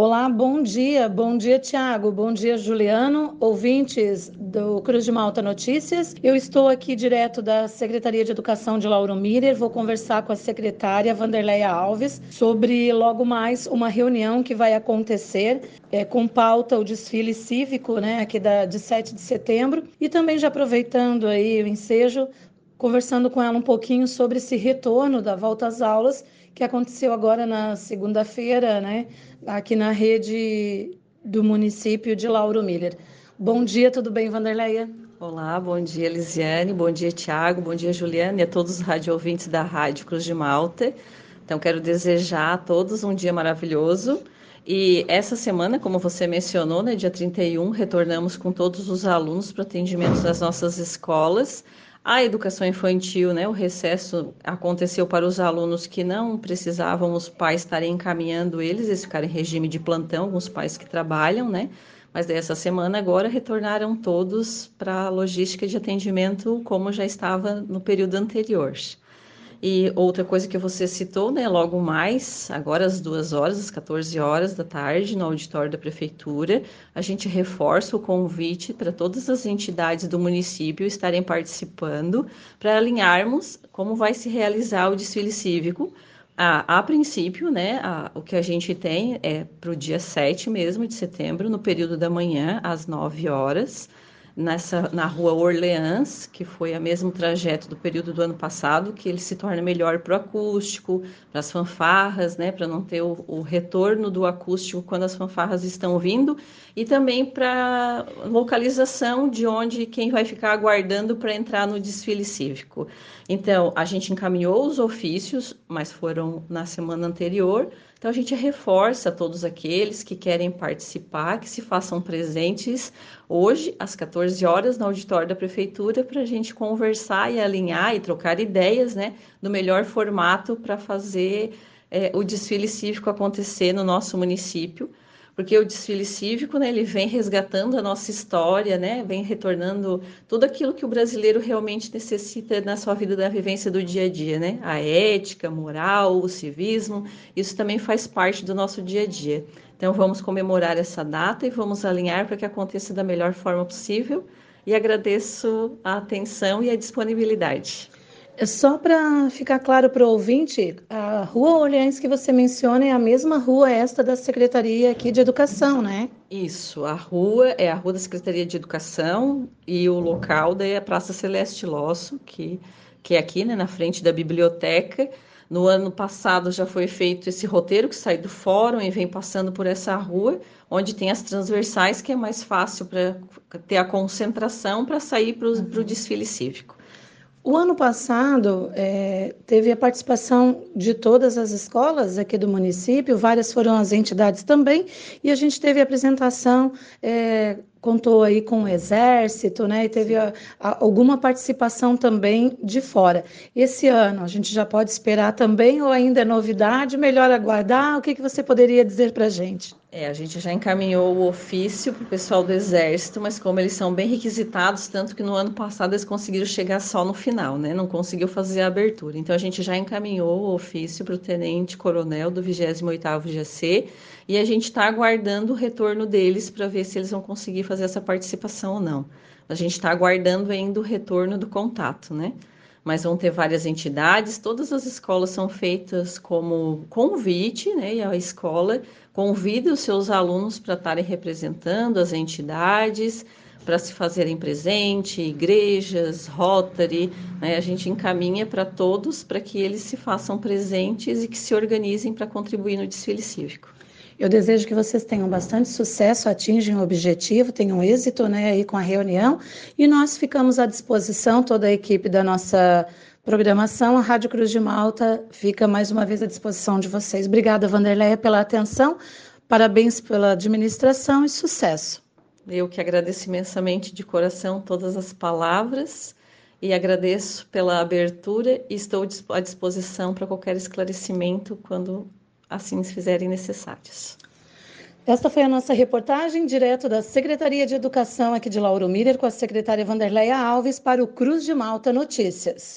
Olá, bom dia. Bom dia, Tiago. Bom dia, Juliano. Ouvintes do Cruz de Malta Notícias. Eu estou aqui direto da Secretaria de Educação de Lauro Miller. Vou conversar com a secretária Vanderleia Alves sobre logo mais uma reunião que vai acontecer é, com pauta o desfile cívico, né, aqui da, de 7 de setembro. E também já aproveitando aí o ensejo, conversando com ela um pouquinho sobre esse retorno da volta às aulas que aconteceu agora na segunda-feira, né, aqui na rede do município de Lauro Miller. Bom dia, tudo bem, Vanderleia? Olá, bom dia, Lisiane, bom dia, Tiago, bom dia, Juliana e a todos os rádio ouvintes da Rádio Cruz de Malta. Então, quero desejar a todos um dia maravilhoso. E essa semana, como você mencionou, né, dia 31, retornamos com todos os alunos para atendimento das nossas escolas. A educação infantil, né, o recesso aconteceu para os alunos que não precisavam os pais estarem encaminhando eles, eles ficaram em regime de plantão, alguns pais que trabalham, né? Mas dessa semana agora retornaram todos para a logística de atendimento como já estava no período anterior. E outra coisa que você citou, né, logo mais, agora às duas horas, às 14 horas da tarde, no auditório da Prefeitura, a gente reforça o convite para todas as entidades do município estarem participando, para alinharmos como vai se realizar o desfile cívico. a princípio, né, a, o que a gente tem é para o dia 7 mesmo de setembro, no período da manhã, às 9 horas nessa, na rua Orleans, que foi o mesmo trajeto do período do ano passado, que ele se torna melhor para o acústico, para as fanfarras, né, para não ter o, o, retorno do acústico quando as fanfarras estão vindo, e também para localização de onde quem vai ficar aguardando para entrar no desfile cívico. Então, a gente encaminhou os ofícios, mas foram na semana anterior, então, a gente reforça todos aqueles que querem participar, que se façam presentes hoje, às 14 horas, no auditório da Prefeitura, para a gente conversar e alinhar e trocar ideias né, do melhor formato para fazer é, o desfile cívico acontecer no nosso município porque o desfile cívico, né, ele vem resgatando a nossa história, né, vem retornando tudo aquilo que o brasileiro realmente necessita na sua vida da vivência do dia a dia, né, a ética, a moral, o civismo, isso também faz parte do nosso dia a dia. Então vamos comemorar essa data e vamos alinhar para que aconteça da melhor forma possível e agradeço a atenção e a disponibilidade. Só para ficar claro para o ouvinte, a Rua Orleans que você menciona é a mesma rua esta da Secretaria aqui de Educação, né? Isso, a rua é a Rua da Secretaria de Educação e o local daí é a Praça Celeste Losso, que, que é aqui, né, na frente da biblioteca. No ano passado já foi feito esse roteiro que sai do fórum e vem passando por essa rua, onde tem as transversais, que é mais fácil para ter a concentração para sair para o uhum. desfile cívico. O ano passado é, teve a participação de todas as escolas aqui do município, várias foram as entidades também, e a gente teve a apresentação é, contou aí com o exército, né? E teve a, a, alguma participação também de fora. Esse ano a gente já pode esperar também ou ainda é novidade? Melhor aguardar? O que, que você poderia dizer para a gente? É, a gente já encaminhou o ofício para o pessoal do Exército, mas como eles são bem requisitados, tanto que no ano passado eles conseguiram chegar só no final, né? Não conseguiu fazer a abertura. Então a gente já encaminhou o ofício para o Tenente Coronel do 28º GC e a gente está aguardando o retorno deles para ver se eles vão conseguir fazer essa participação ou não. A gente está aguardando ainda o retorno do contato, né? Mas vão ter várias entidades, todas as escolas são feitas como convite, né? E a escola convida os seus alunos para estarem representando as entidades, para se fazerem presente, igrejas, Rotary, né? a gente encaminha para todos para que eles se façam presentes e que se organizem para contribuir no desfile cívico. Eu desejo que vocês tenham bastante sucesso, atinjam o objetivo, tenham êxito né, aí com a reunião e nós ficamos à disposição, toda a equipe da nossa programação. A Rádio Cruz de Malta fica mais uma vez à disposição de vocês. Obrigada, Vanderleia, pela atenção, parabéns pela administração e sucesso. Eu que agradeço imensamente de coração todas as palavras e agradeço pela abertura e estou à disposição para qualquer esclarecimento quando assim se fizerem necessários. Esta foi a nossa reportagem direto da Secretaria de Educação aqui de Lauro Miller com a secretária Vanderleia Alves para o Cruz de Malta Notícias.